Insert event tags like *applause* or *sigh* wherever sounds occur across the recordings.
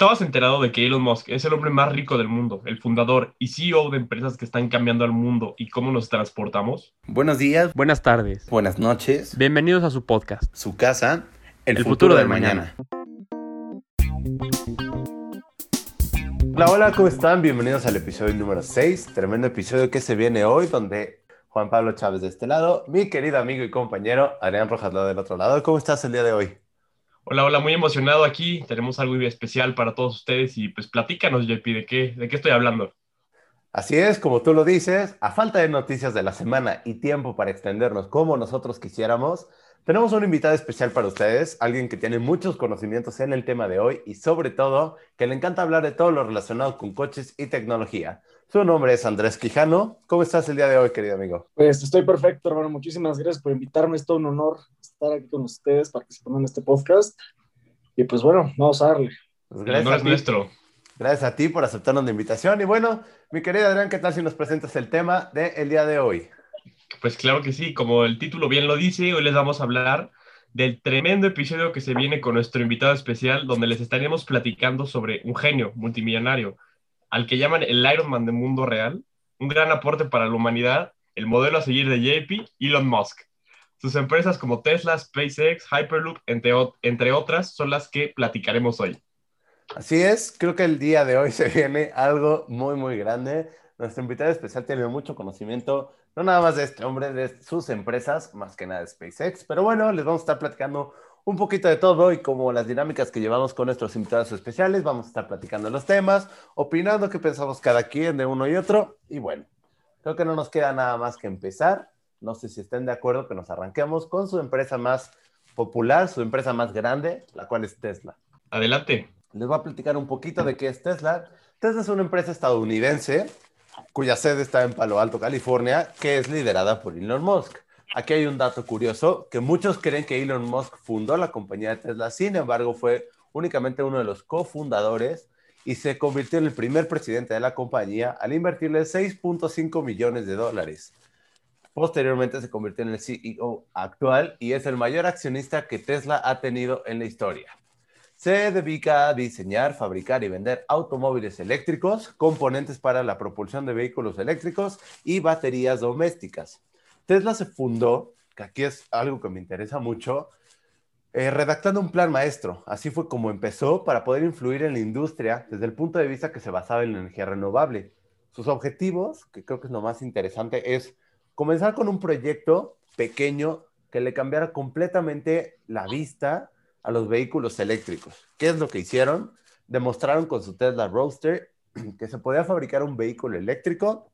¿Estabas enterado de que Elon Musk es el hombre más rico del mundo, el fundador y CEO de empresas que están cambiando al mundo y cómo nos transportamos? Buenos días, Buenas tardes. buenas noches, Bienvenidos a su podcast. su casa, el, El futuro, futuro del del mañana. Hola, hola, ¿cómo están? Bienvenidos al episodio número 6, tremendo episodio que se viene hoy, donde Juan Pablo Chávez de este lado, mi querido amigo y compañero Adrián Rojas del otro lado. ¿Cómo estás el día de hoy? Hola, hola, muy emocionado aquí. Tenemos algo especial para todos ustedes y pues platícanos, JP, ¿de qué, de qué estoy hablando? Así es, como tú lo dices, a falta de noticias de la semana y tiempo para extendernos como nosotros quisiéramos, tenemos un invitado especial para ustedes, alguien que tiene muchos conocimientos en el tema de hoy y sobre todo que le encanta hablar de todo lo relacionado con coches y tecnología. Su nombre es Andrés Quijano. ¿Cómo estás el día de hoy, querido amigo? Pues estoy perfecto, hermano. Muchísimas gracias por invitarme. Es todo un honor estar aquí con ustedes participando en este podcast. Y pues bueno, vamos a darle. Pues El gracias, honor a es ti, nuestro. gracias a ti por aceptarnos la invitación. Y bueno, mi querido Adrián, ¿qué tal si nos presentas el tema del día de hoy? Pues claro que sí, como el título bien lo dice, hoy les vamos a hablar del tremendo episodio que se viene con nuestro invitado especial, donde les estaremos platicando sobre un genio multimillonario, al que llaman el Iron Man del mundo real, un gran aporte para la humanidad, el modelo a seguir de JP, Elon Musk. Sus empresas como Tesla, SpaceX, Hyperloop, entre, entre otras, son las que platicaremos hoy. Así es, creo que el día de hoy *laughs* se viene algo muy, muy grande. Nuestro invitado especial tiene mucho conocimiento, no nada más de este hombre, de sus empresas, más que nada de SpaceX. Pero bueno, les vamos a estar platicando un poquito de todo y como las dinámicas que llevamos con nuestros invitados especiales, vamos a estar platicando los temas, opinando qué pensamos cada quien de uno y otro. Y bueno, creo que no nos queda nada más que empezar. No sé si estén de acuerdo que nos arranquemos con su empresa más popular, su empresa más grande, la cual es Tesla. Adelante. Les voy a platicar un poquito de qué es Tesla. Tesla es una empresa estadounidense cuya sede está en Palo Alto, California, que es liderada por Elon Musk. Aquí hay un dato curioso, que muchos creen que Elon Musk fundó la compañía de Tesla, sin embargo fue únicamente uno de los cofundadores y se convirtió en el primer presidente de la compañía al invertirle 6.5 millones de dólares. Posteriormente se convirtió en el CEO actual y es el mayor accionista que Tesla ha tenido en la historia. Se dedica a diseñar, fabricar y vender automóviles eléctricos, componentes para la propulsión de vehículos eléctricos y baterías domésticas. Tesla se fundó, que aquí es algo que me interesa mucho, eh, redactando un plan maestro. Así fue como empezó para poder influir en la industria desde el punto de vista que se basaba en energía renovable. Sus objetivos, que creo que es lo más interesante, es comenzar con un proyecto pequeño que le cambiara completamente la vista a los vehículos eléctricos. ¿Qué es lo que hicieron? Demostraron con su Tesla Roadster *clears throat* que se podía fabricar un vehículo eléctrico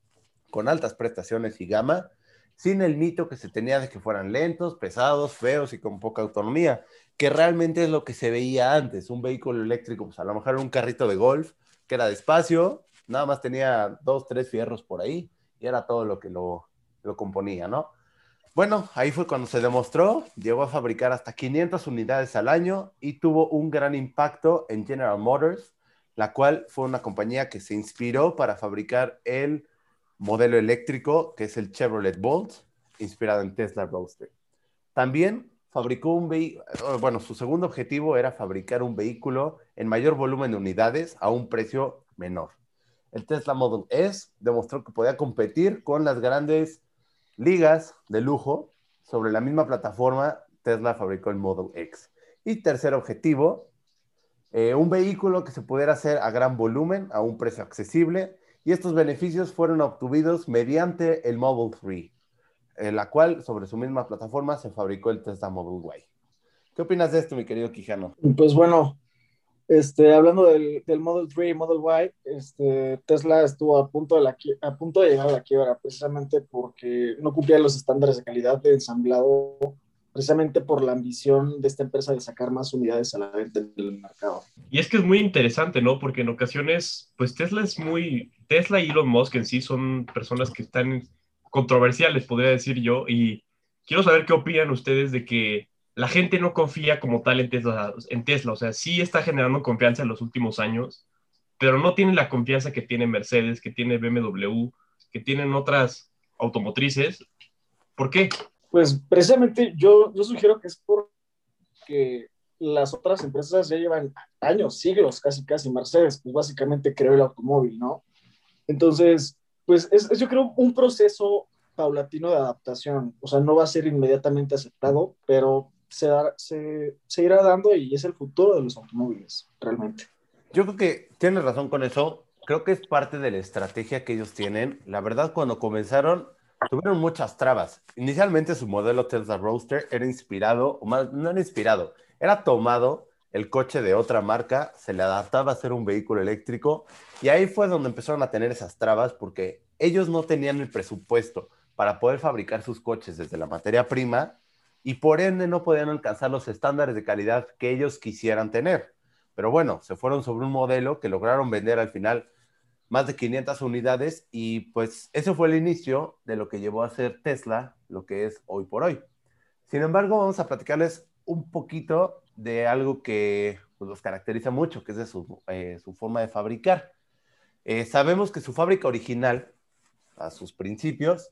con altas prestaciones y gama, sin el mito que se tenía de que fueran lentos, pesados, feos y con poca autonomía, que realmente es lo que se veía antes. Un vehículo eléctrico, pues a lo mejor un carrito de golf, que era despacio, nada más tenía dos, tres fierros por ahí, y era todo lo que lo, lo componía, ¿no? Bueno, ahí fue cuando se demostró, llegó a fabricar hasta 500 unidades al año y tuvo un gran impacto en General Motors, la cual fue una compañía que se inspiró para fabricar el modelo eléctrico, que es el Chevrolet Bolt, inspirado en Tesla Roadster. También fabricó un vehículo, bueno, su segundo objetivo era fabricar un vehículo en mayor volumen de unidades a un precio menor. El Tesla Model S demostró que podía competir con las grandes ligas de lujo. Sobre la misma plataforma, Tesla fabricó el Model X. Y tercer objetivo, eh, un vehículo que se pudiera hacer a gran volumen, a un precio accesible. Y estos beneficios fueron obtenidos mediante el Model 3, en la cual sobre su misma plataforma se fabricó el Tesla Model Y. ¿Qué opinas de esto, mi querido Quijano? Pues bueno, este, hablando del, del Model 3 y Model Y, este, Tesla estuvo a punto, de a punto de llegar a la quiebra precisamente porque no cumplía los estándares de calidad de ensamblado, precisamente por la ambición de esta empresa de sacar más unidades a la venta en el mercado. Y es que es muy interesante, ¿no? Porque en ocasiones, pues Tesla es muy, Tesla y Elon Musk en sí son personas que están controversiales, podría decir yo, y quiero saber qué opinan ustedes de que la gente no confía como tal en Tesla, en Tesla, o sea, sí está generando confianza en los últimos años, pero no tiene la confianza que tiene Mercedes, que tiene BMW, que tienen otras automotrices. ¿Por qué? Pues precisamente yo, yo sugiero que es porque las otras empresas ya llevan años, siglos, casi, casi. Mercedes, pues básicamente creó el automóvil, ¿no? Entonces, pues es, yo creo un proceso paulatino de adaptación. O sea, no va a ser inmediatamente aceptado, pero se, se, se irá dando y es el futuro de los automóviles, realmente. Yo creo que tienes razón con eso. Creo que es parte de la estrategia que ellos tienen. La verdad, cuando comenzaron, tuvieron muchas trabas. Inicialmente su modelo Tesla Roadster era inspirado, o más, no era inspirado, era tomado el coche de otra marca, se le adaptaba a ser un vehículo eléctrico y ahí fue donde empezaron a tener esas trabas porque ellos no tenían el presupuesto para poder fabricar sus coches desde la materia prima y por ende no podían alcanzar los estándares de calidad que ellos quisieran tener. Pero bueno, se fueron sobre un modelo que lograron vender al final más de 500 unidades y pues ese fue el inicio de lo que llevó a ser Tesla lo que es hoy por hoy. Sin embargo, vamos a platicarles un poquito de algo que pues, los caracteriza mucho, que es de su, eh, forma de fabricar. Eh, sabemos que su fábrica original, a sus principios,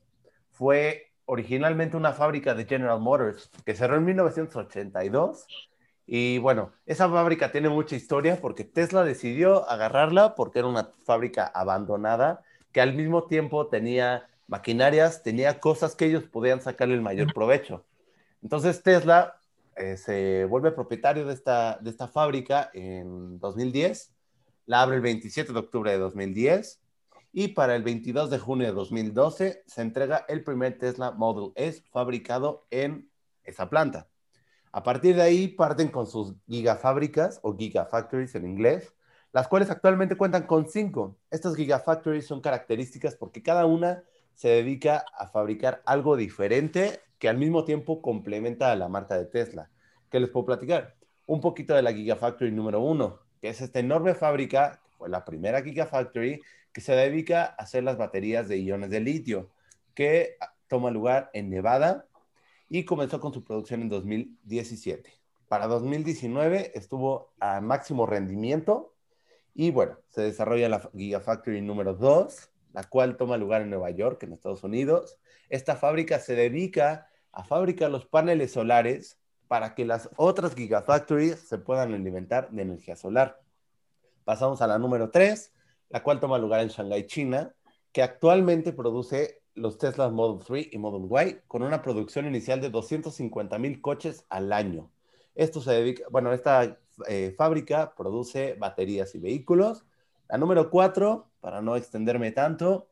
fue originalmente una fábrica de General Motors que cerró en 1982 y bueno, esa fábrica tiene mucha historia porque Tesla decidió agarrarla porque era una fábrica abandonada que al mismo tiempo tenía maquinarias, tenía cosas que ellos podían sacarle el mayor provecho. Entonces Tesla eh, se vuelve propietario de esta, de esta fábrica en 2010, la abre el 27 de octubre de 2010 y para el 22 de junio de 2012 se entrega el primer Tesla Model S fabricado en esa planta. A partir de ahí parten con sus gigafábricas o gigafactories en inglés, las cuales actualmente cuentan con cinco. Estas gigafactories son características porque cada una se dedica a fabricar algo diferente que al mismo tiempo complementa a la marca de Tesla. ¿Qué les puedo platicar? Un poquito de la Gigafactory número uno, que es esta enorme fábrica, fue la primera Gigafactory, que se dedica a hacer las baterías de iones de litio, que toma lugar en Nevada, y comenzó con su producción en 2017. Para 2019 estuvo a máximo rendimiento y bueno, se desarrolla la Gigafactory número 2, la cual toma lugar en Nueva York, en Estados Unidos. Esta fábrica se dedica a fabricar los paneles solares para que las otras Gigafactories se puedan alimentar de energía solar. Pasamos a la número 3, la cual toma lugar en Shanghai, China, que actualmente produce los Tesla Model 3 y Model Y con una producción inicial de 250 mil coches al año. Esto se dedica, bueno, esta eh, fábrica produce baterías y vehículos. La número 4, para no extenderme tanto,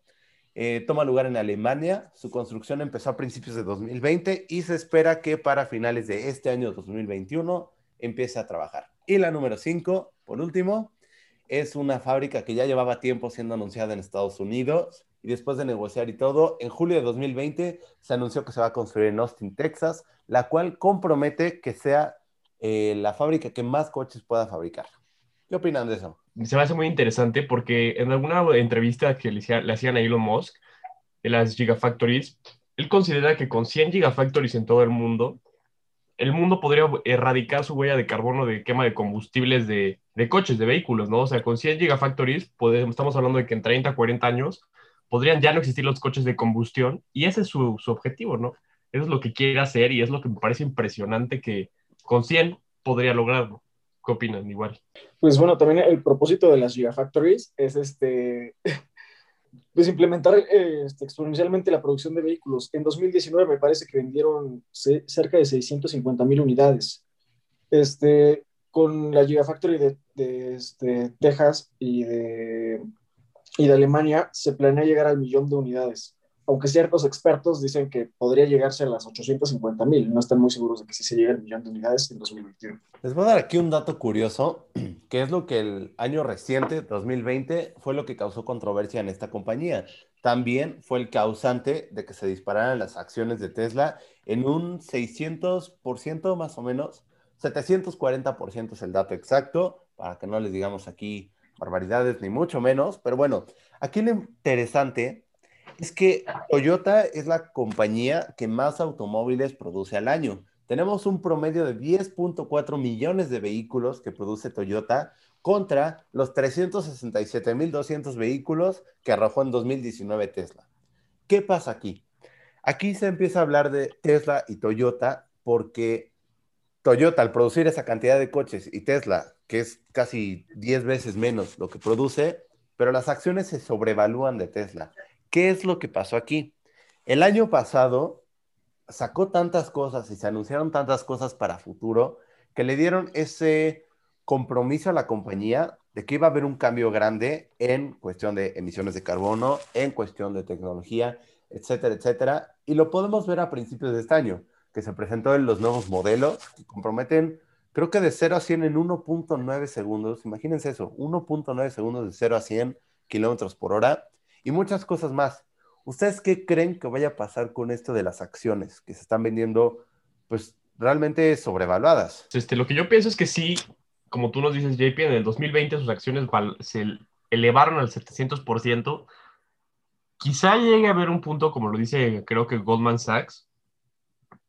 eh, toma lugar en Alemania. Su construcción empezó a principios de 2020 y se espera que para finales de este año 2021 empiece a trabajar. Y la número 5, por último, es una fábrica que ya llevaba tiempo siendo anunciada en Estados Unidos y después de negociar y todo, en julio de 2020 se anunció que se va a construir en Austin, Texas, la cual compromete que sea eh, la fábrica que más coches pueda fabricar. ¿Qué opinan de eso? Se me hace muy interesante porque en alguna entrevista que le, hacían a Elon Musk de las Gigafactories, él considera que con 100 Gigafactories en todo el mundo, el mundo podría erradicar su huella de carbono de quema de combustibles de, de coches, de vehículos, ¿no? O sea, con 100 Gigafactories, podemos, estamos hablando de que en 30, 40 años podrían ya no existir los coches de combustión y ese es su, su objetivo, ¿no? Eso es lo que quiere hacer y es lo que me parece impresionante que con 100 podría lograrlo. ¿Qué opinan? Igual. Pues bueno, también el propósito de las Gigafactories es este, *laughs* pues implementar eh, este, exponencialmente la producción de vehículos. En 2019 me parece que vendieron cerca de 650 mil unidades. Este, con la Gigafactory de, de este, Texas y de y de Alemania se planea llegar al millón de unidades, aunque ciertos expertos dicen que podría llegarse a las 850 mil, no están muy seguros de que sí se llegue al millón de unidades en 2021. Les voy a dar aquí un dato curioso, *clears throat* que es lo que el año reciente, 2020, fue lo que causó controversia en esta compañía. También fue el causante de que se dispararan las acciones de Tesla en un 600% más o menos, 740% es el dato exacto, para que no les digamos aquí barbaridades, ni mucho menos, pero bueno, aquí lo interesante es que Toyota es la compañía que más automóviles produce al año. Tenemos un promedio de 10.4 millones de vehículos que produce Toyota contra los 367.200 vehículos que arrojó en 2019 Tesla. ¿Qué pasa aquí? Aquí se empieza a hablar de Tesla y Toyota porque Toyota, al producir esa cantidad de coches, y Tesla, que es casi 10 veces menos lo que produce, pero las acciones se sobrevalúan de Tesla. ¿Qué es lo que pasó aquí? El año pasado sacó tantas cosas y se anunciaron tantas cosas para futuro que le dieron ese compromiso a la compañía de que iba a haber un cambio grande en cuestión de emisiones de carbono, en cuestión de tecnología, etcétera, etcétera. Y lo podemos ver a principios de este año, que se presentó en los nuevos modelos que comprometen, creo que de 0 a 100 en 1.9 segundos. Imagínense eso, 1.9 segundos de 0 a 100 kilómetros por hora y muchas cosas más. ¿Ustedes qué creen que vaya a pasar con esto de las acciones que se están vendiendo, pues realmente sobrevaluadas? Este, lo que yo pienso es que sí, como tú nos dices, JP, en el 2020 sus acciones se elevaron al 700%. Quizá llegue a haber un punto, como lo dice creo que Goldman Sachs,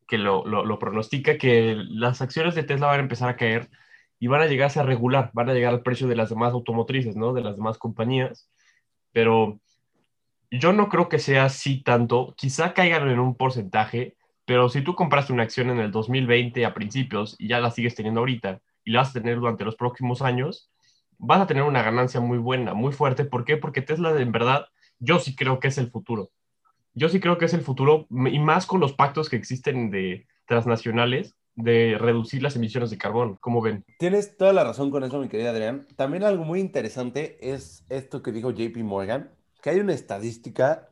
que lo, lo, pronostica, que las acciones de Tesla van a empezar a caer y van a llegar a regular, van a llegar al precio de las demás automotrices, ¿no? De las demás compañías. Pero yo no creo que sea así tanto. Quizá caigan en un porcentaje, pero si tú compraste una acción en el 2020 a principios y ya la sigues teniendo ahorita, y la vas a tener durante los próximos años, vas a tener una ganancia muy buena, muy fuerte. ¿Por qué? Porque Tesla en verdad, yo sí creo que es el futuro. Yo sí creo que es el futuro, y más con los pactos que existen de transnacionales de reducir las emisiones de carbón. ¿Cómo ven? Tienes toda la razón con eso, mi querida Adrián. También algo muy interesante es esto que dijo JP Morgan, que hay una estadística,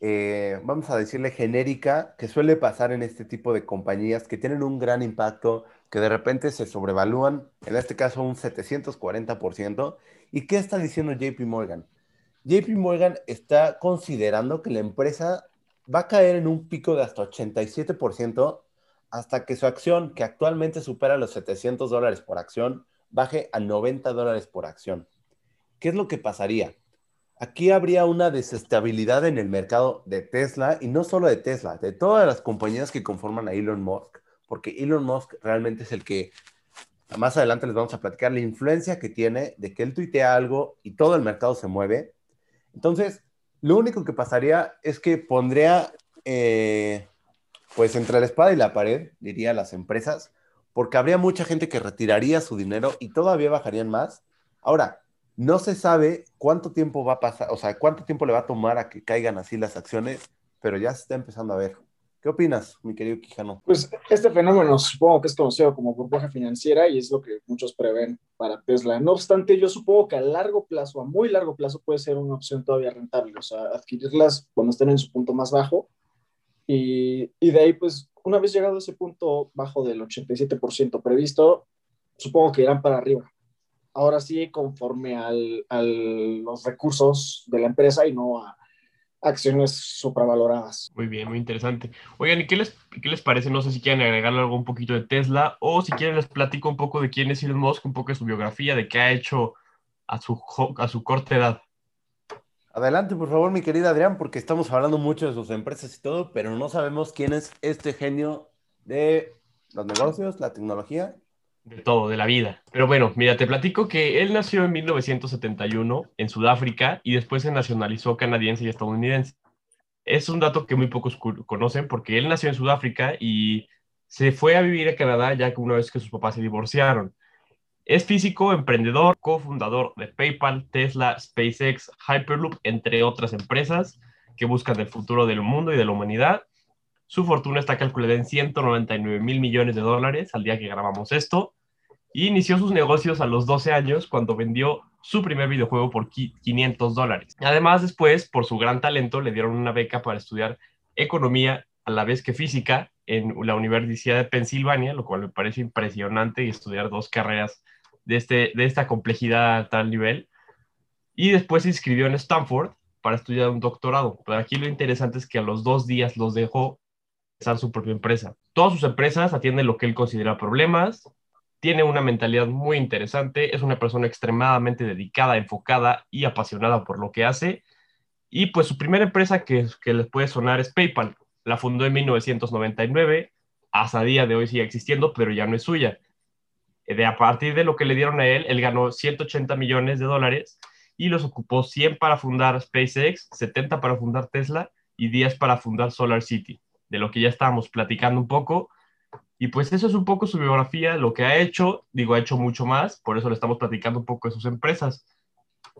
eh, vamos a decirle genérica, que suele pasar en este tipo de compañías que tienen un gran impacto que de repente se sobrevalúan, en este caso un 740%. ¿Y qué está diciendo JP Morgan? JP Morgan está considerando que la empresa va a caer en un pico de hasta 87% hasta que su acción, que actualmente supera los 700 dólares por acción, baje a 90 dólares por acción. ¿Qué es lo que pasaría? Aquí habría una desestabilidad en el mercado de Tesla y no solo de Tesla, de todas las compañías que conforman a Elon Musk, porque Elon Musk realmente es el que más adelante les vamos a platicar la influencia que tiene de que él tuitea algo y todo el mercado se mueve. Entonces, lo único que pasaría es que pondría, eh, pues entre la espada y la pared, diría las empresas, porque habría mucha gente que retiraría su dinero y todavía bajarían más. Ahora, no se sabe cuánto tiempo va a pasar, o sea, cuánto tiempo le va a tomar a que caigan así las acciones, pero ya se está empezando a ver. ¿Qué opinas, mi querido Quijano? Pues este fenómeno supongo que es conocido como burbuja financiera y es lo que muchos prevén para Tesla. No obstante, yo supongo que a largo plazo, a muy largo plazo, puede ser una opción todavía rentable, o sea, adquirirlas cuando estén en su punto más bajo y, y de ahí, pues, una vez llegado a ese punto bajo del 87% previsto, supongo que irán para arriba. Ahora sí, conforme al, a los recursos de la empresa y no a acciones supravaloradas. Muy bien, muy interesante. Oigan, ¿y qué les, qué les parece? No sé si quieren agregarle algo un poquito de Tesla o si quieren les platico un poco de quién es Elon Musk, un poco de su biografía, de qué ha hecho a su, a su corta edad. Adelante, por favor, mi querida Adrián, porque estamos hablando mucho de sus empresas y todo, pero no sabemos quién es este genio de los negocios, la tecnología de todo, de la vida. Pero bueno, mira, te platico que él nació en 1971 en Sudáfrica y después se nacionalizó canadiense y estadounidense. Es un dato que muy pocos conocen porque él nació en Sudáfrica y se fue a vivir a Canadá ya que una vez que sus papás se divorciaron. Es físico, emprendedor, cofundador de PayPal, Tesla, SpaceX, Hyperloop, entre otras empresas que buscan el futuro del mundo y de la humanidad. Su fortuna está calculada en 199 mil millones de dólares al día que grabamos esto y inició sus negocios a los 12 años cuando vendió su primer videojuego por 500 dólares. Además, después, por su gran talento, le dieron una beca para estudiar economía a la vez que física en la Universidad de Pensilvania, lo cual me parece impresionante y estudiar dos carreras de, este, de esta complejidad a tal nivel. Y después se inscribió en Stanford para estudiar un doctorado. Pero aquí lo interesante es que a los dos días los dejó empezar su propia empresa. Todas sus empresas atienden lo que él considera problemas, tiene una mentalidad muy interesante, es una persona extremadamente dedicada, enfocada y apasionada por lo que hace. Y pues su primera empresa que, que les puede sonar es PayPal. La fundó en 1999, hasta día de hoy sigue existiendo, pero ya no es suya. De a partir de lo que le dieron a él, él ganó 180 millones de dólares y los ocupó 100 para fundar SpaceX, 70 para fundar Tesla y 10 para fundar Solar City. De lo que ya estábamos platicando un poco, Y pues eso es un poco su biografía, lo que ha hecho, digo, ha hecho mucho más, por eso le estamos platicando un poco de sus empresas.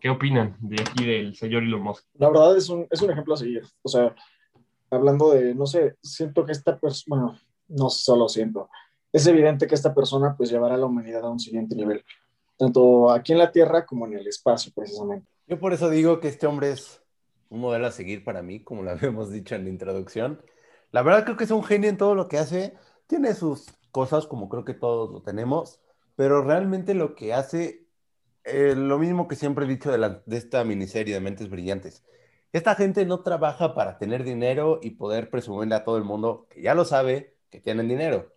¿Qué opinan de aquí del señor Elon Musk? La verdad es un, es un ejemplo a seguir. O sea, hablando de, no sé, siento que esta persona, bueno, no solo siento, es evidente que esta persona pues llevará a la humanidad a un siguiente nivel, tanto aquí en la Tierra como en el espacio, precisamente. Yo por eso digo que este hombre es un modelo a seguir para mí, como lo *laughs* habíamos dicho en la introducción. La verdad creo que es un genio en todo lo que hace. Tiene sus cosas, como creo que todos lo tenemos, pero realmente lo que hace, eh, lo mismo que siempre he dicho de, esta miniserie de Mentes Brillantes. Esta gente no trabaja para tener dinero y poder presumirle a todo el mundo que ya lo sabe que tienen dinero.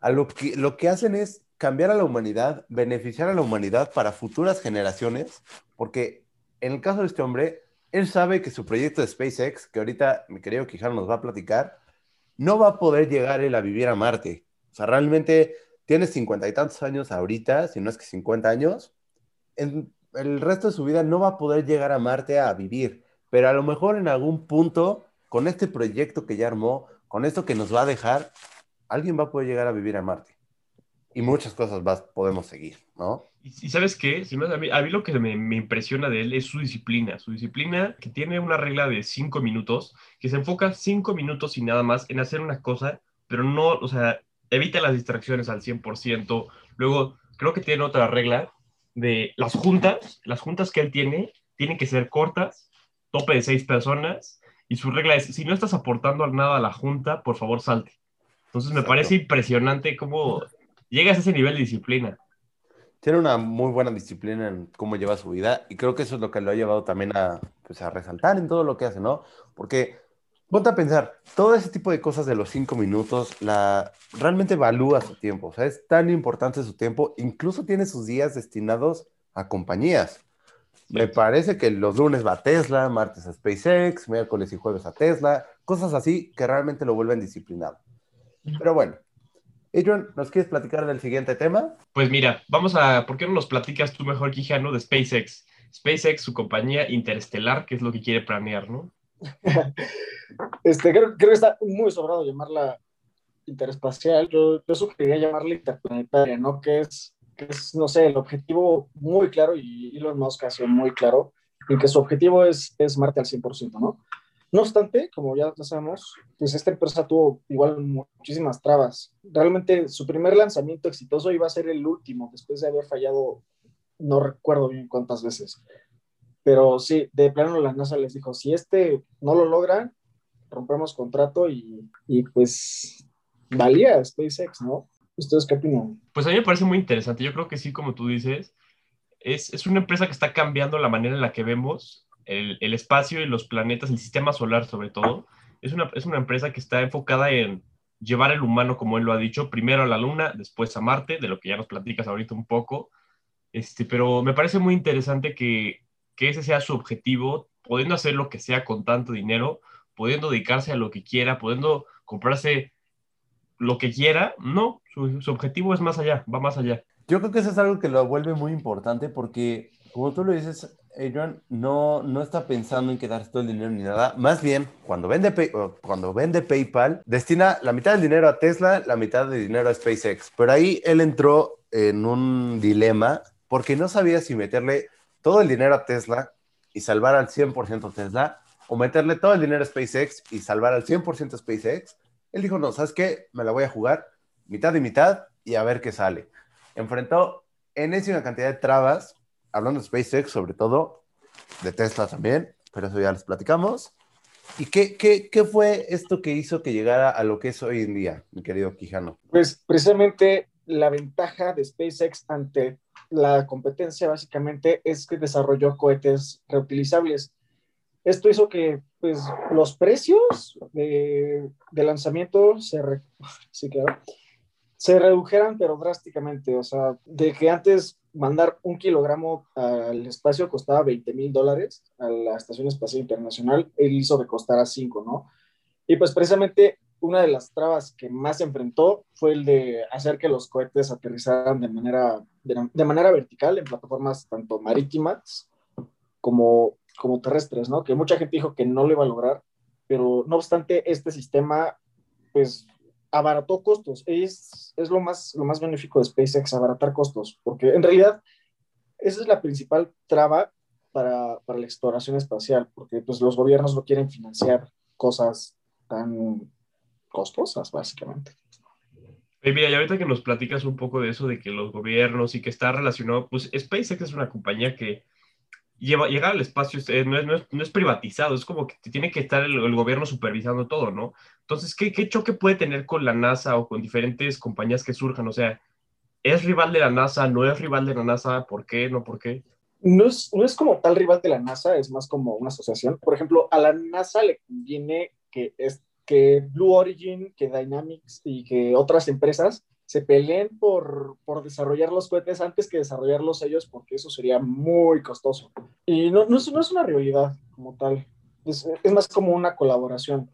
A lo que, lo que hacen es cambiar a la humanidad, beneficiar a la humanidad para futuras generaciones, porque en el caso de este hombre, él sabe que su proyecto de SpaceX, que ahorita mi querido Quijano nos va a platicar, no va a poder llegar él a vivir a Marte. O sea, realmente tiene cincuenta y tantos años ahorita, si no es que 50 años, en el resto de su vida no va a poder llegar a Marte a vivir, pero a lo mejor en algún punto, con este proyecto que ya armó, con esto que nos va a dejar, alguien va a poder llegar a vivir a Marte. Y muchas cosas más podemos seguir, ¿no? Y, sabes qué, si a, mí, a, mí, lo que me, me, impresiona de él es su disciplina, su disciplina que tiene una regla de cinco minutos, que se enfoca cinco minutos y nada más en hacer una cosa, pero no, o sea, evita las distracciones al 100%. Luego, creo que tiene otra regla de las juntas, las juntas que él tiene, tienen que ser cortas, tope de seis personas, y su regla es, si no estás aportando nada a la junta, por favor salte. Entonces me Exacto. parece impresionante cómo llegas a ese nivel de disciplina. Tiene una muy buena disciplina en cómo lleva su vida y creo que eso es lo que lo ha llevado también a, pues, a resaltar en todo lo que hace, ¿no? Porque ponte a pensar, todo ese tipo de cosas de los cinco minutos, la, realmente evalúa su tiempo, o sea, es tan importante su tiempo, incluso tiene sus días destinados a compañías. Me parece que los lunes va a Tesla, martes a SpaceX, miércoles y jueves a Tesla, cosas así que realmente lo vuelven disciplinado. Pero bueno, Adrian, ¿nos quieres platicar del siguiente tema? Pues mira, vamos a, ¿por qué no nos platicas tú mejor, Quijano, de SpaceX? SpaceX, su compañía interestelar, que es lo que quiere planear, ¿no? *laughs* este, creo, creo, que está muy sobrado llamarla interespacial. Yo, yo sugeriría llamarla interplanetaria, ¿no? Que es, que es, no sé, el objetivo muy claro y Elon Musk ha sido muy claro, y que su objetivo es, es Marte al 100%, ¿no? No obstante, como ya sabemos, pues esta empresa tuvo igual muchísimas trabas. Realmente su primer lanzamiento exitoso iba a ser el último, después de haber fallado, no recuerdo bien cuántas veces. Pero sí, de plano la NASA les dijo, si este no lo logran, rompemos contrato y, y pues valía SpaceX, ¿no? ¿Ustedes qué opinan? Pues a mí me parece muy interesante. Yo creo que sí, como tú dices, es, es una empresa que está cambiando la manera en la que vemos el, espacio y los planetas, el sistema solar sobre todo, es una, es una empresa que está enfocada en llevar el humano, como él lo ha dicho, primero a la Luna, después a Marte, de lo que ya nos platicas ahorita un poco. Este, pero me parece muy interesante que, que ese sea su objetivo, pudiendo hacer lo que sea con tanto dinero, pudiendo dedicarse a lo que quiera, pudiendo comprarse lo que quiera. No, su, su objetivo es más allá, va más allá. Yo creo que eso es algo que lo vuelve muy importante porque, como tú lo dices, Adrian no, no está pensando en quedarse todo el dinero ni nada. Más bien, cuando vende, cuando vende PayPal, destina la mitad del dinero a Tesla, la mitad del dinero a SpaceX. Pero ahí él entró en un dilema porque no sabía si meterle todo el dinero a Tesla y salvar al 100% Tesla o meterle todo el dinero a SpaceX y salvar al 100% SpaceX. Él dijo, no, ¿sabes qué? Me la voy a jugar mitad y mitad y a ver qué sale. Enfrentó enésima cantidad de trabas hablando de SpaceX sobre todo, de Tesla también, pero eso ya les platicamos. ¿Y qué, qué, qué, fue esto que hizo que llegara a lo que es hoy en día, mi querido Quijano? Pues precisamente la ventaja de SpaceX ante la competencia básicamente es que desarrolló cohetes reutilizables. Esto hizo que pues, los precios de, de lanzamiento se, re... *laughs* sí, claro, se redujeran, pero drásticamente. O sea, de que antes mandar un kilogramo al espacio costaba 20 mil dólares a la Estación Espacial Internacional, él hizo que costara 5, ¿no? Y pues precisamente una de las trabas que más se enfrentó fue el de hacer que los cohetes aterrizaran de manera, de, de manera vertical en plataformas tanto marítimas como, como terrestres, ¿no? Que mucha gente dijo que no lo iba a lograr, pero no obstante, este sistema, pues abarató costos. Es, es lo, más, lo más benéfico de SpaceX, abaratar costos, porque en realidad esa es la principal traba para, para la exploración espacial, porque pues, los gobiernos no quieren financiar cosas tan costosas, básicamente. mira, y ahorita que nos platicas un poco de eso, de que los gobiernos y que está relacionado, pues SpaceX es una compañía que lleva, llegar al espacio no, es, no, es, no, es, privatizado, es como que tiene que estar el, el gobierno supervisando todo, ¿no? Entonces, ¿qué, ¿qué, choque puede tener con la NASA o con diferentes compañías que surjan? O sea, ¿es rival de la NASA? ¿No es rival de la NASA? ¿Por qué? ¿No por qué? No es, no es como tal rival de la NASA, es más como una asociación. Por ejemplo, a la NASA le conviene que, es, que Blue Origin, que Dynamics y que otras empresas se peleen por, por, desarrollar los cohetes antes que desarrollarlos ellos, porque eso sería muy costoso. Y no, no, es, no es, una rivalidad como tal, es, es, más como una colaboración.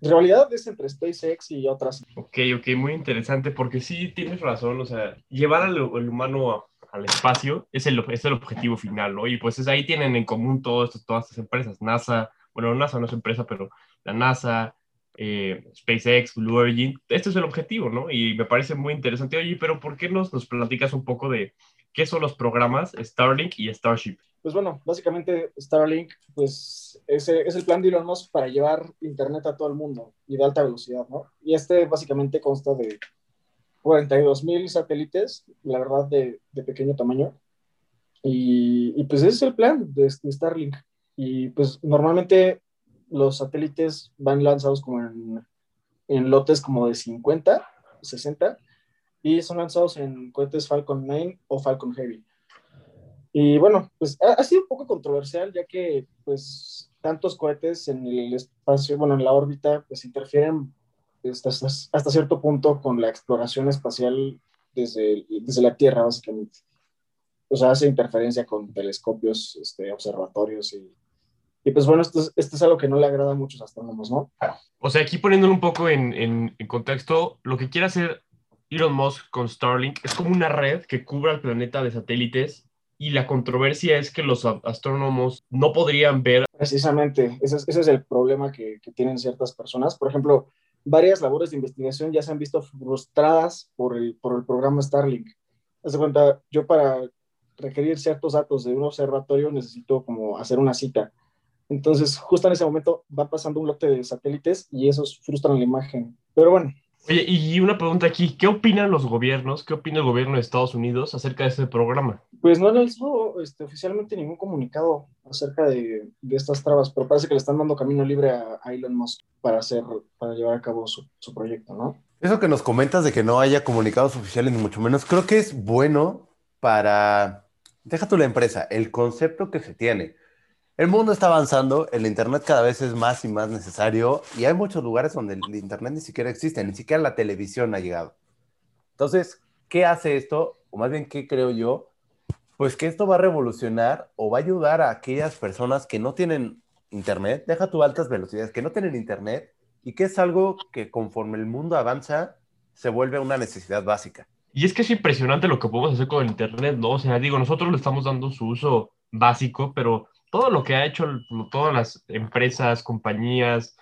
Rivalidad es entre SpaceX y otras. Ok, ok, muy interesante, porque sí tienes razón, o sea, llevar al, humano al espacio es el, es el objetivo final, ¿no? Y pues es, ahí tienen en común todo todas estas empresas, NASA, bueno, NASA no es empresa, pero la NASA, eh, SpaceX, Blue Origin, este es el objetivo, ¿no? Y me parece muy interesante. Oye, pero ¿por qué nos, nos platicas un poco de qué son los programas Starlink y Starship? Pues bueno, básicamente Starlink, pues es, es el plan de Elon Musk para llevar Internet a todo el mundo y de alta velocidad, ¿no? Y este básicamente consta de 42 mil satélites, la verdad, de, pequeño tamaño. Y, y, pues ese es el plan de, de Starlink. Y pues normalmente los satélites van lanzados como en, lotes como de 50, 60, y son lanzados en cohetes Falcon 9 o Falcon Heavy. Y bueno, pues ha, sido un poco controversial ya que pues tantos cohetes en el espacio, bueno, en la órbita, pues interfieren hasta, hasta cierto punto con la exploración espacial desde, desde la Tierra, básicamente. O sea, hace interferencia con telescopios, este, observatorios y y pues bueno, esto es, esto es, algo que no le agrada a muchos astrónomos, ¿no? O sea, aquí poniéndolo un poco en, en, en, contexto, lo que quiere hacer Elon Musk con Starlink es como una red que cubra el planeta de satélites y la controversia es que los astrónomos no podrían ver. Precisamente, ese es, ese es el problema que, que, tienen ciertas personas. Por ejemplo, varias labores de investigación ya se han visto frustradas por el, por el programa Starlink. Haz de cuenta, yo para requerir ciertos datos de un observatorio necesito como hacer una cita entonces, justo en ese momento va pasando un lote de satélites y esos frustran la imagen. Pero bueno. Oye, y una pregunta aquí, ¿qué opinan los gobiernos, qué opina el gobierno de Estados Unidos acerca de este programa? Pues no han lanzado este, oficialmente ningún comunicado acerca de, de, estas trabas, pero parece que le están dando camino libre a, a Elon Musk para, hacer, para llevar a cabo su, su, proyecto, ¿no? Eso que nos comentas de que no haya comunicados oficiales, ni mucho menos, creo que es bueno para, deja tú la empresa, el concepto que se tiene el mundo está avanzando, el Internet cada vez es más y más necesario y hay muchos lugares donde el Internet ni siquiera existe, ni siquiera la televisión ha llegado. Entonces, ¿qué hace esto? O más bien, ¿qué creo yo? Pues que esto va a revolucionar o va a ayudar a aquellas personas que no tienen Internet, deja tu altas velocidades, que no tienen Internet y que es algo que conforme el mundo avanza se vuelve una necesidad básica. Y es que es impresionante lo que podemos hacer con el Internet, ¿no? O sea, digo, nosotros le estamos dando su uso básico, pero todo lo que ha hecho todas las empresas, compañías,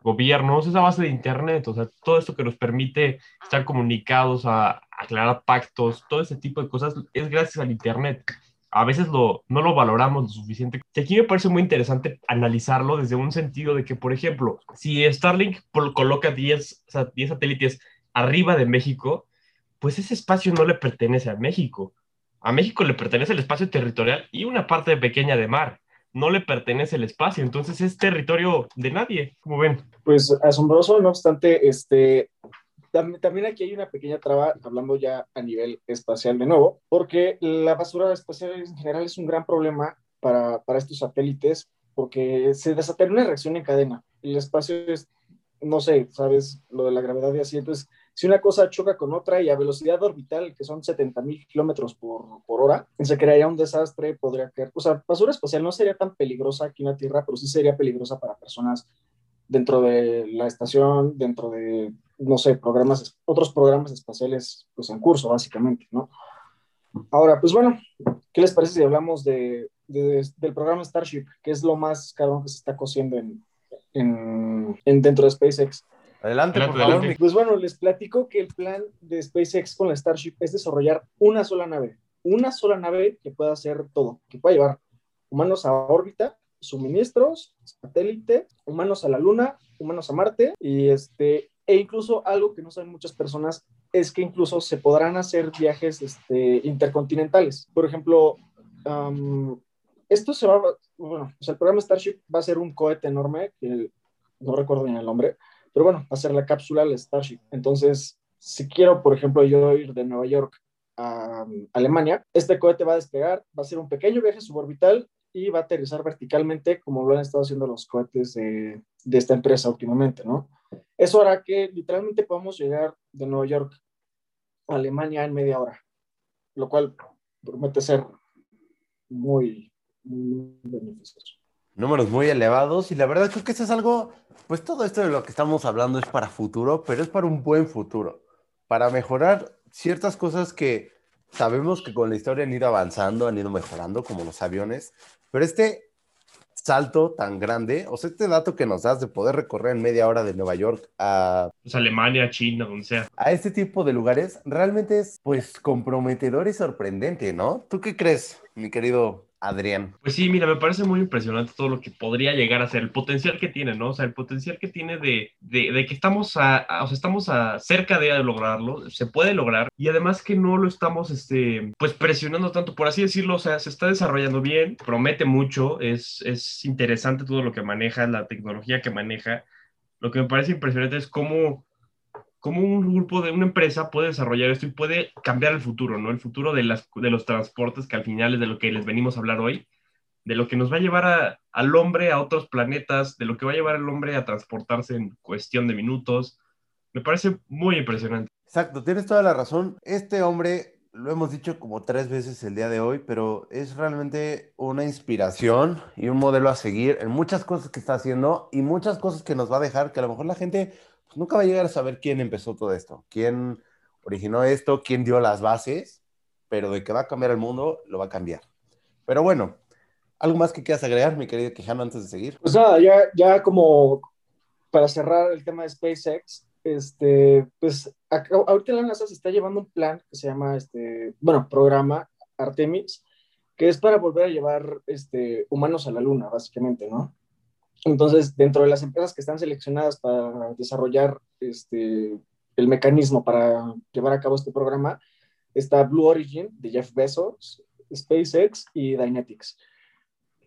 gobiernos, es a base de Internet, o sea, todo esto que nos permite estar comunicados, aclarar pactos, todo ese tipo de cosas es gracias al Internet. A veces no lo valoramos lo suficiente. Y aquí me parece muy interesante analizarlo desde un sentido de que, por ejemplo, si Starlink coloca 10, o sea, 10 satélites arriba de México, pues ese espacio no le pertenece a México. A México le pertenece el espacio territorial y una parte pequeña de mar no le pertenece el espacio, entonces es territorio de nadie, como ven. Pues asombroso, no obstante, este, también aquí hay una pequeña traba, hablando ya a nivel espacial de nuevo, porque la basura espacial en general es un gran problema para, para estos satélites, porque se desataría una reacción en cadena. El espacio es, no sé, sabes, lo de la gravedad y así, entonces si una cosa choca con otra y a velocidad orbital, que son 70 mil kilómetros por, por, hora, se crearía un desastre, podría caer. O sea, basura espacial no sería tan peligrosa aquí en la Tierra, pero sí sería peligrosa para personas dentro de la estación, dentro de, no sé, programas, otros programas espaciales, pues en curso, básicamente, ¿no? Ahora, pues bueno, ¿qué les parece si hablamos de, de, del programa Starship, que es lo más cabrón que se está cosiendo en, en, en dentro de SpaceX? Adelante, Adelante, por favor. adelante. Pues bueno, les platico que el plan de SpaceX con la Starship es desarrollar una sola nave, una sola nave que pueda hacer todo, que pueda llevar humanos a órbita, suministros, satélite, humanos a la Luna, humanos a Marte y este e incluso algo que no saben muchas personas es que incluso se podrán hacer viajes este, intercontinentales. Por ejemplo, am, esto se va, bueno, o sea, el programa Starship va a ser un cohete enorme, que no recuerdo bien el nombre, pero bueno, ser la cápsula del Starship. Entonces, si quiero, por ejemplo, yo ir de Nueva York a um, Alemania, este cohete va a despegar, va a ser un pequeño viaje suborbital y va a aterrizar verticalmente como lo han estado haciendo los cohetes de, de esta empresa últimamente, ¿no? Eso hará que literalmente podamos llegar de Nueva York a Alemania en media hora, lo cual promete ser muy, muy beneficioso. Números muy elevados y la verdad creo que eso es algo, pues todo esto de lo que estamos hablando es para futuro, pero es para un buen futuro, para mejorar ciertas cosas que sabemos que con la historia han ido avanzando, han ido mejorando, como los aviones, pero este salto tan grande, o sea, este dato que nos das de poder recorrer en media hora de Nueva York a, Pues Alemania, China, donde sea. a este tipo de lugares, realmente es pues comprometedor y sorprendente, ¿no? ¿Tú qué crees, mi querido Adrián? Pues sí, mira, me parece muy impresionante todo lo que podría llegar a ser, el potencial que tiene, ¿no? O sea, el potencial que tiene de, de, que estamos a, a- o sea, estamos a cerca de lograrlo, se puede lograr, y además que no lo estamos, este, pues presionando tanto, por así decirlo, o sea, se está desarrollando bien, promete mucho, es, es interesante todo lo que maneja, la tecnología que maneja. Lo que me parece impresionante es cómo, cómo un grupo de una empresa puede desarrollar esto y puede cambiar el futuro, ¿no? El futuro de, las, de los transportes, que al final es de lo que les venimos a hablar hoy, de lo que nos va a llevar al hombre a otros planetas, de lo que va a llevar al hombre a transportarse en cuestión de minutos. Me parece muy impresionante. Exacto, tienes toda la razón. Este hombre, lo hemos dicho como tres veces el día de hoy, pero es realmente una inspiración y un modelo a seguir en muchas cosas que está haciendo y muchas cosas que nos va a dejar que a lo mejor la gente pues, nunca va a llegar a saber quién empezó todo esto, quién originó esto, quién dio las bases, pero de que va a cambiar el mundo, lo va a cambiar. Pero bueno, ¿algo más que quieras agregar, mi querido Quijano, antes de seguir? Pues nada, ya, ya como para cerrar el tema de SpaceX, este, pues acá- ahorita la NASA se está llevando un plan que se llama, este, bueno, programa Artemis, que es para volver a llevar este, humanos a la Luna, básicamente, ¿no? Entonces, dentro de las empresas que están seleccionadas para desarrollar este, el mecanismo para llevar a cabo este programa, está Blue Origin de Jeff Bezos, SpaceX y Dynetics.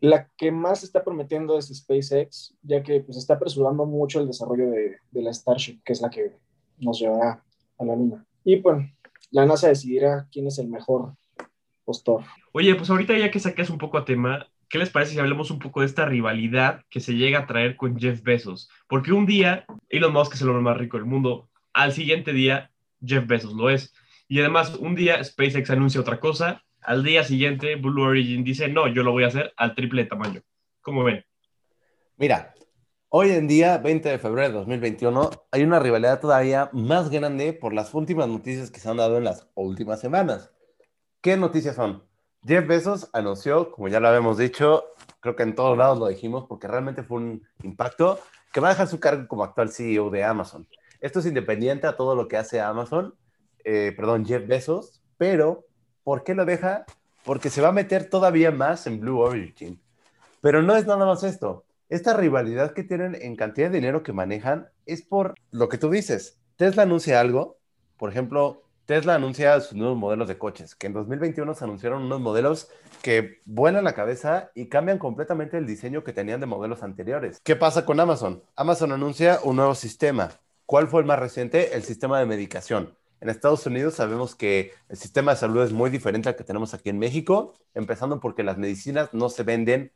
La que más está prometiendo es SpaceX, ya que pues, está apresurando mucho el desarrollo de, de la Starship, que es la que nos llevará a la Luna. Y bueno, la NASA decidirá quién es el mejor postor. Oye, pues ahorita ya que saques un poco a tema, ¿qué les parece si hablamos un poco de esta rivalidad que se llega a traer con Jeff Bezos? Porque un día Elon Musk es el hombre más rico del mundo, al siguiente día Jeff Bezos lo es. Y además, un día SpaceX anuncia otra cosa, al día siguiente Blue Origin dice, no, yo lo voy a hacer al triple de tamaño. ¿Cómo ven? Mira, hoy en día, 20 de febrero de 2021, hay una rivalidad todavía más grande por las últimas noticias que se han dado en las últimas semanas. ¿Qué noticias son? Jeff Bezos anunció, como ya lo habíamos dicho, creo que en todos lados lo dijimos porque realmente fue un impacto, que va a dejar su cargo como actual CEO de Amazon. Esto es independiente a todo lo que hace Amazon, eh, perdón, Jeff Bezos, pero ¿por qué lo deja? Porque se va a meter todavía más en Blue Origin. Pero no es nada más esto. Esta rivalidad que tienen en cantidad de dinero que manejan es por lo que tú dices. Tesla anuncia algo, por ejemplo, Tesla anuncia sus nuevos modelos de coches, que en 2021 se anunciaron unos modelos que vuelan la cabeza y cambian completamente el diseño que tenían de modelos anteriores. ¿Qué pasa con Amazon? Amazon anuncia un nuevo sistema. ¿Cuál fue el más reciente? El sistema de medicación. En Estados Unidos sabemos que el sistema de salud es muy diferente al que tenemos aquí en México, empezando porque las medicinas no se venden,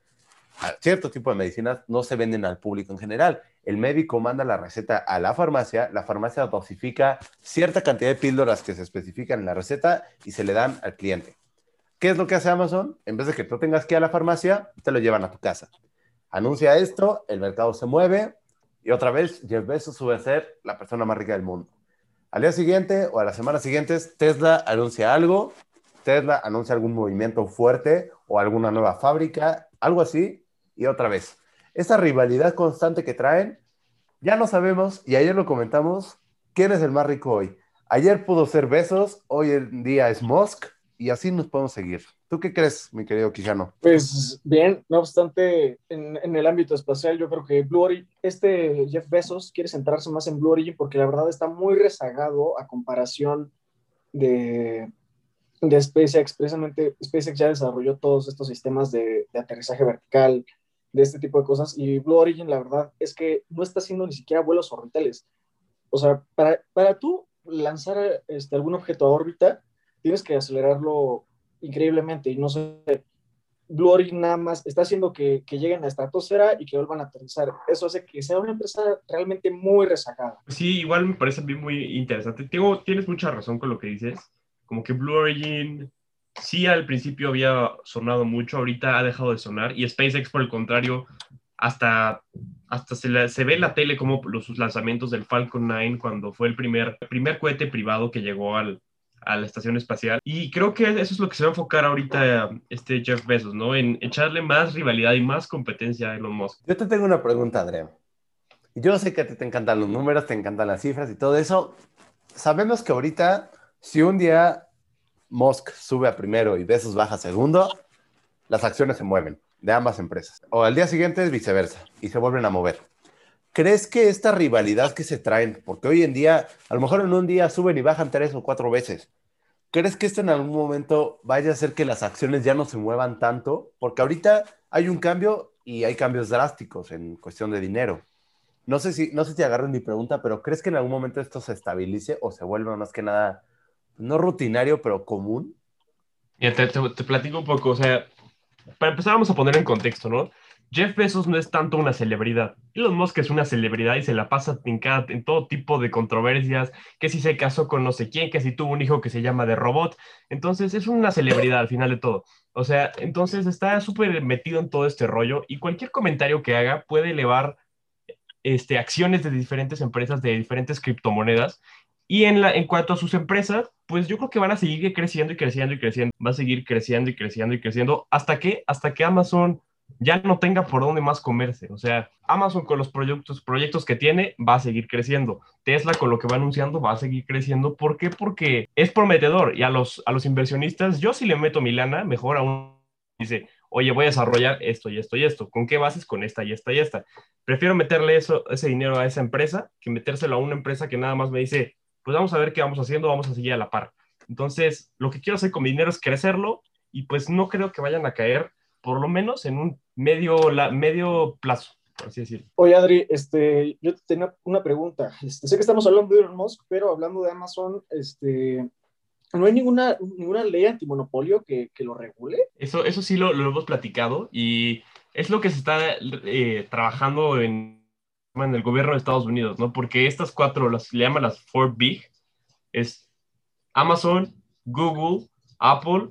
cierto tipo de medicinas no se venden al público en general. El médico manda la receta a la farmacia, la farmacia dosifica cierta cantidad de píldoras que se especifican en la receta y se le dan al cliente. ¿Qué es lo que hace Amazon? En vez de que tú tengas que ir a la farmacia, te lo llevan a tu casa. Anuncia esto, el mercado se mueve y otra vez Jeff Bezos sube a ser la persona más rica del mundo. Al día siguiente o a las semanas siguientes, Tesla anuncia algo, Tesla anuncia algún movimiento fuerte o alguna nueva fábrica, algo así, y otra vez. Esa rivalidad constante que traen Ya no sabemos, y ayer lo comentamos, quién es el más rico hoy. Ayer pudo ser Besos, hoy en día es Musk, y así nos podemos seguir. ¿Tú qué crees, mi querido Quijano? Pues bien, no obstante, en, en, el ámbito espacial, yo creo que Blue Origin, este Jeff Bezos quiere centrarse más en Blue Origin porque la verdad está muy rezagado a comparación de, de SpaceX. Precisamente SpaceX ya desarrolló todos estos sistemas de, de aterrizaje vertical, de este tipo de cosas, y Blue Origin, la verdad, es que no está haciendo ni siquiera vuelos orbitales. O sea, para, para tú lanzar este, algún objeto a órbita, tienes que acelerarlo increíblemente y no sé, Blue Origin nada más está haciendo que, que, lleguen a la estratosfera y que vuelvan a aterrizar. Eso hace que sea una empresa realmente muy rezagada. Sí, igual me parece mí muy interesante. Tengo, tienes mucha razón con lo que dices. Como que Blue Origin sí al principio había sonado mucho, ahorita ha dejado de sonar y SpaceX por el contrario hasta, hasta se, ve en la tele como los lanzamientos del Falcon 9 cuando fue el primer, primer cohete privado que llegó al, a la estación espacial. Y creo que eso es lo que se va a enfocar ahorita este Jeff Bezos, ¿no? En echarle más rivalidad y más competencia a Elon Musk. Yo te tengo una pregunta, Andrea. Yo sé que ti te encantan los números, te encantan las cifras y todo eso. Sabemos que ahorita, si un día Musk sube a primero y Bezos baja a segundo, las acciones se mueven de ambas empresas. O al día siguiente es viceversa y se vuelven a mover. ¿Crees que esta rivalidad que se traen, porque hoy en día, a lo mejor en un día suben y bajan tres o cuatro veces, ¿crees que esto en algún momento vaya a hacer que las acciones ya no se muevan tanto? Porque ahorita hay un cambio y hay cambios drásticos en cuestión de dinero. No sé si, no sé si agarren mi pregunta, pero ¿crees que en algún momento esto se estabilice o se vuelva más que nada, no rutinario, pero común? Ya te, platico un poco, o sea, para empezar vamos a poner en contexto, ¿no? Jeff Bezos no es tanto una celebridad. Elon Musk es una celebridad y se la pasa en, cada, en todo tipo de controversias, que si se casó con no sé quién, que si tuvo un hijo que se llama de robot. Entonces es una celebridad al final de todo. O sea, entonces está súper metido en todo este rollo y cualquier comentario que haga puede elevar este, acciones de diferentes empresas, de diferentes criptomonedas. Y en, la, en cuanto a sus empresas, pues yo creo que van a seguir creciendo y creciendo y creciendo. Va a seguir creciendo y creciendo y creciendo. ¿Hasta que Hasta que Amazon ya no tenga por dónde más comerse. O sea, Amazon con los proyectos, proyectos que tiene va a seguir creciendo. Tesla con lo que va anunciando va a seguir creciendo. ¿Por qué? Porque es prometedor y a los, a los inversionistas, yo si le meto mi lana, mejor aún dice, oye, voy a desarrollar esto y esto y esto. ¿Con qué bases? Con esta y esta y esta. Prefiero meterle eso, ese dinero a esa empresa que metérselo a una empresa que nada más me dice, pues vamos a ver qué vamos haciendo, vamos a seguir a la par. Entonces, lo que quiero hacer con mi dinero es crecerlo y pues no creo que vayan a caer por lo menos en un medio, la, medio plazo, por así decirlo. Oye, Adri, este, yo tenía una pregunta. Este, sé que estamos hablando de Elon Musk, pero hablando de Amazon, este, ¿no hay ninguna, ninguna ley antimonopolio que, que lo regule? Eso, eso sí lo, lo, hemos platicado y es lo que se está eh, trabajando en, en el gobierno de Estados Unidos, ¿no? Porque estas cuatro, las le llaman las four big, es Amazon, Google, Apple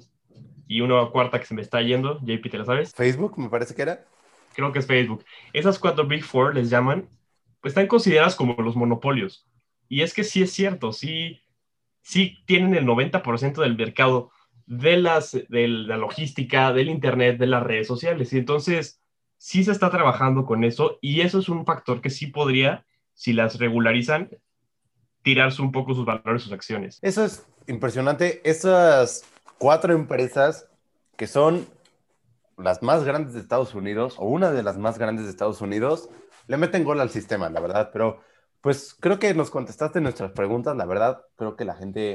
y una cuarta que se me está yendo, JP, ¿te la sabes? Facebook, me parece que era. Creo que es Facebook. Esas cuatro Big Four les llaman, pues están consideradas como los monopolios. Y es que sí es cierto, sí, sí tienen el 90% del mercado de, las, de la logística, del Internet, de las redes sociales. Y entonces sí se está trabajando con eso y eso es un factor que sí podría, si las regularizan, tirarse un poco sus valores, sus acciones. Eso es impresionante. Esas cuatro empresas que son las más grandes de Estados Unidos, o una de las más grandes de Estados Unidos, le meten gol al sistema, la verdad. Pero pues creo que nos contestaste nuestras preguntas, la verdad. Creo que la gente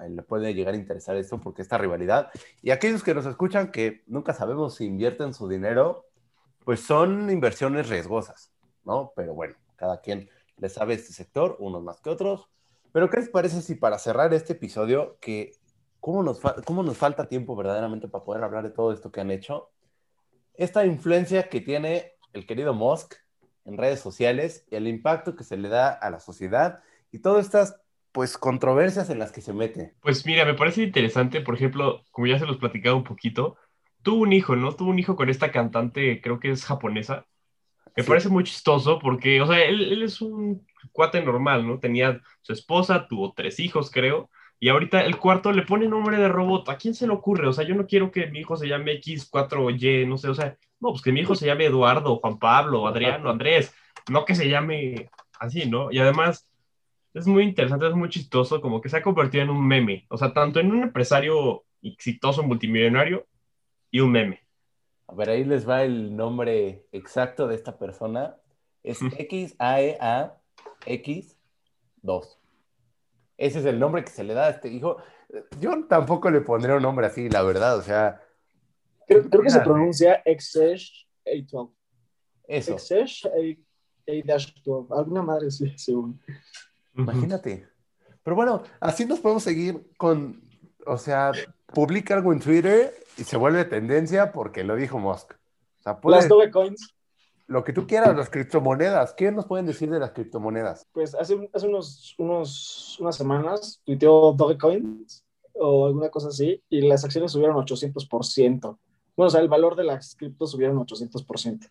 eh, le puede llegar a interesar esto porque esta rivalidad. Y aquellos que nos escuchan que nunca sabemos si invierten su dinero, pues son inversiones riesgosas, ¿no? Pero bueno, cada quien le sabe este sector, unos más que otros. Pero ¿qué les parece si para cerrar este episodio, que ¿Cómo nos, ¿Cómo nos falta tiempo verdaderamente para poder hablar de todo esto que han hecho? Esta influencia que tiene el querido Musk en redes sociales y el impacto que se le da a la sociedad y todas estas pues controversias en las que se mete. Pues mira, me parece interesante, por ejemplo, como ya se los platicado un poquito, tuvo un hijo, ¿no? Tuvo un hijo con esta cantante, creo que es japonesa. Me sí. parece muy chistoso porque, o sea, él, él, es un cuate normal, ¿no? Tenía su esposa, tuvo tres hijos, creo, y ahorita el cuarto le pone nombre de robot. ¿A quién se le ocurre? O sea, yo no quiero que mi hijo se llame X4Y, no sé, o sea, no, pues que mi hijo se llame Eduardo, Juan Pablo, Adriano, Andrés, no que se llame así, ¿no? Y además es muy interesante, es muy chistoso, como que se ha convertido en un meme, o sea, tanto en un empresario exitoso multimillonario y un meme. A ver, ahí les va el nombre exacto de esta persona. Es X-A-E-A-X-2. Ese es el nombre que se le da a este hijo. Yo tampoco le pondré un nombre así, la verdad, o sea. Creo, creo que se pronuncia Exesh A12. Eso. Exesh A-12. Alguna madre, sí, según. Imagínate. Pero bueno, así nos podemos seguir con, o sea, publica algo en Twitter y se vuelve tendencia porque lo dijo Musk. O sea, puede- Las Dogecoins, lo que tú quieras, las criptomonedas. ¿Qué nos pueden decir de las criptomonedas? pues hace unos, unos, unas semanas tuiteó Dogecoins o alguna cosa así y las acciones subieron 800%. Bueno, o sea, el valor de las criptos subieron 800%.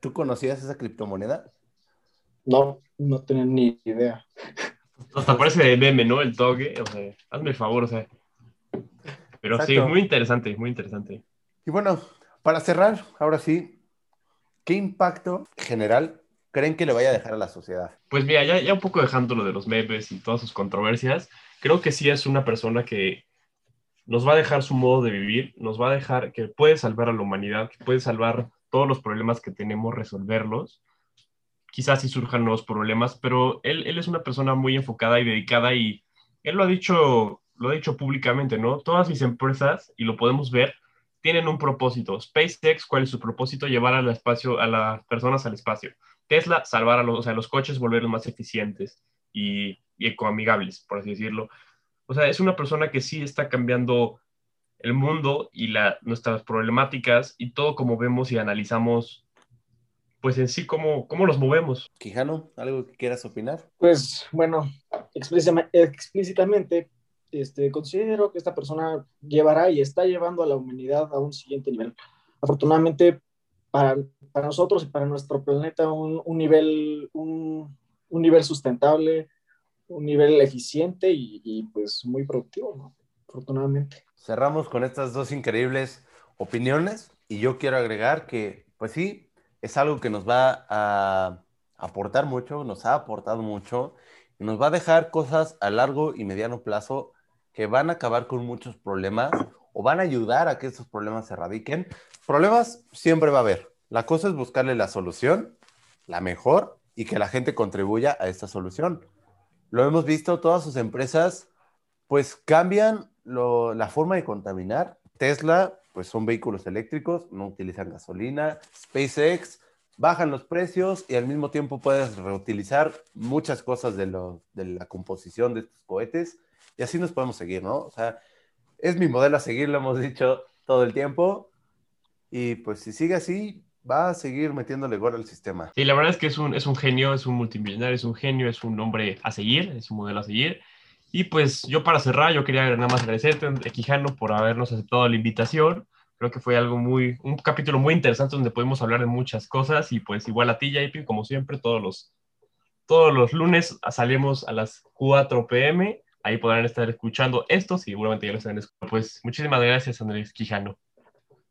¿Tú conocías esa criptomoneda? No, no tenía ni idea. Hasta parece de meme, ¿no? El toque, o sea, hazme el favor, o sea. Pero sí, Exacto. muy interesante, muy interesante. Y bueno, para cerrar, ahora sí, ¿qué impacto general creen que le vaya a dejar a la sociedad? Pues mira, ya, ya un poco dejando lo de los memes y todas sus controversias, creo que sí es una persona que nos va a dejar su modo de vivir, nos va a dejar que puede salvar a la humanidad, que puede salvar todos los problemas que tenemos, resolverlos. Quizás sí surjan nuevos problemas, pero él, él es una persona muy enfocada y dedicada y él lo ha dicho, lo ha dicho públicamente, ¿no? Todas mis empresas, y lo podemos ver, tienen un propósito. SpaceX, ¿cuál es su propósito? Llevar al espacio, a las personas al espacio. Tesla, salvar a los, o sea, los coches, volverlos más eficientes y, y ecoamigables, por así decirlo. O sea, es una persona que sí está cambiando el mundo y la, nuestras problemáticas y todo como vemos y analizamos, pues en sí, cómo, cómo los movemos. Quijano, ¿algo que quieras opinar? Pues bueno, explícitamente, explícitamente este, considero que esta persona llevará y está llevando a la humanidad a un siguiente nivel. Afortunadamente para, nosotros y para nuestro planeta un, nivel, un, un, nivel sustentable, un nivel eficiente y, y pues muy productivo, ¿no? afortunadamente. Cerramos con estas dos increíbles opiniones y yo quiero agregar que, pues sí, es algo que nos va a aportar mucho, nos ha aportado mucho y nos va a dejar cosas a largo y mediano plazo que van a acabar con muchos problemas o van a ayudar a que estos problemas se erradiquen. Problemas siempre va a haber. La cosa es buscarle la solución, la mejor, y que la gente contribuya a esta solución. Lo hemos visto, todas sus empresas pues cambian la forma de contaminar. Tesla, pues son vehículos eléctricos, no utilizan gasolina. SpaceX, bajan los precios y al mismo tiempo puedes reutilizar muchas cosas de, de la composición de estos cohetes y así nos podemos seguir, ¿no? O sea, es mi modelo a seguir, lo hemos dicho todo el tiempo y pues si sigue así, va a seguir metiéndole gol al sistema. Sí, la verdad es que es un, es un genio, es un multimillonario, es un genio, es un hombre a seguir, es un modelo a seguir. Y pues yo para cerrar, yo quería nada más agradecerte, Quijano, por habernos aceptado la invitación. Creo que fue algo muy, un capítulo muy interesante donde podemos hablar de muchas cosas y pues igual a ti, JP, como siempre, todos los, todos los lunes salimos a las 4 pm. Ahí podrán estar escuchando esto, seguramente ya lo están escuchando. Pues muchísimas gracias, Andrés Quijano.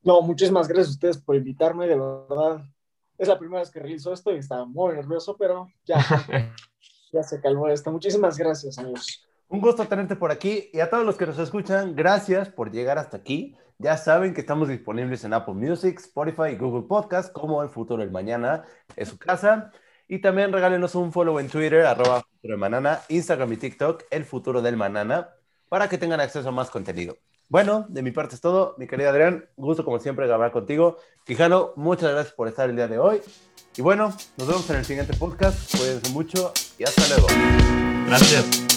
No, muchísimas gracias a ustedes por invitarme, de verdad. Es la primera vez que realizo esto y estaba muy nervioso, pero ya, *laughs* ya se calmó esto. Muchísimas gracias, amigos. Un gusto tenerte por aquí y a todos los que nos escuchan, gracias por llegar hasta aquí. Ya saben que estamos disponibles en Apple Music, Spotify y Google Podcast como El Futuro del Mañana es su casa. Y también regálenos un follow en Twitter, arroba Futuro del Manana, Instagram y TikTok, El Futuro del Manana, para que tengan acceso a más contenido. Bueno, de mi parte es todo. Mi querido Adrián, gusto como siempre grabar contigo. Quijano, muchas gracias por estar el día de hoy. Y bueno, nos vemos en el siguiente podcast. Cuídense mucho y hasta luego. Gracias.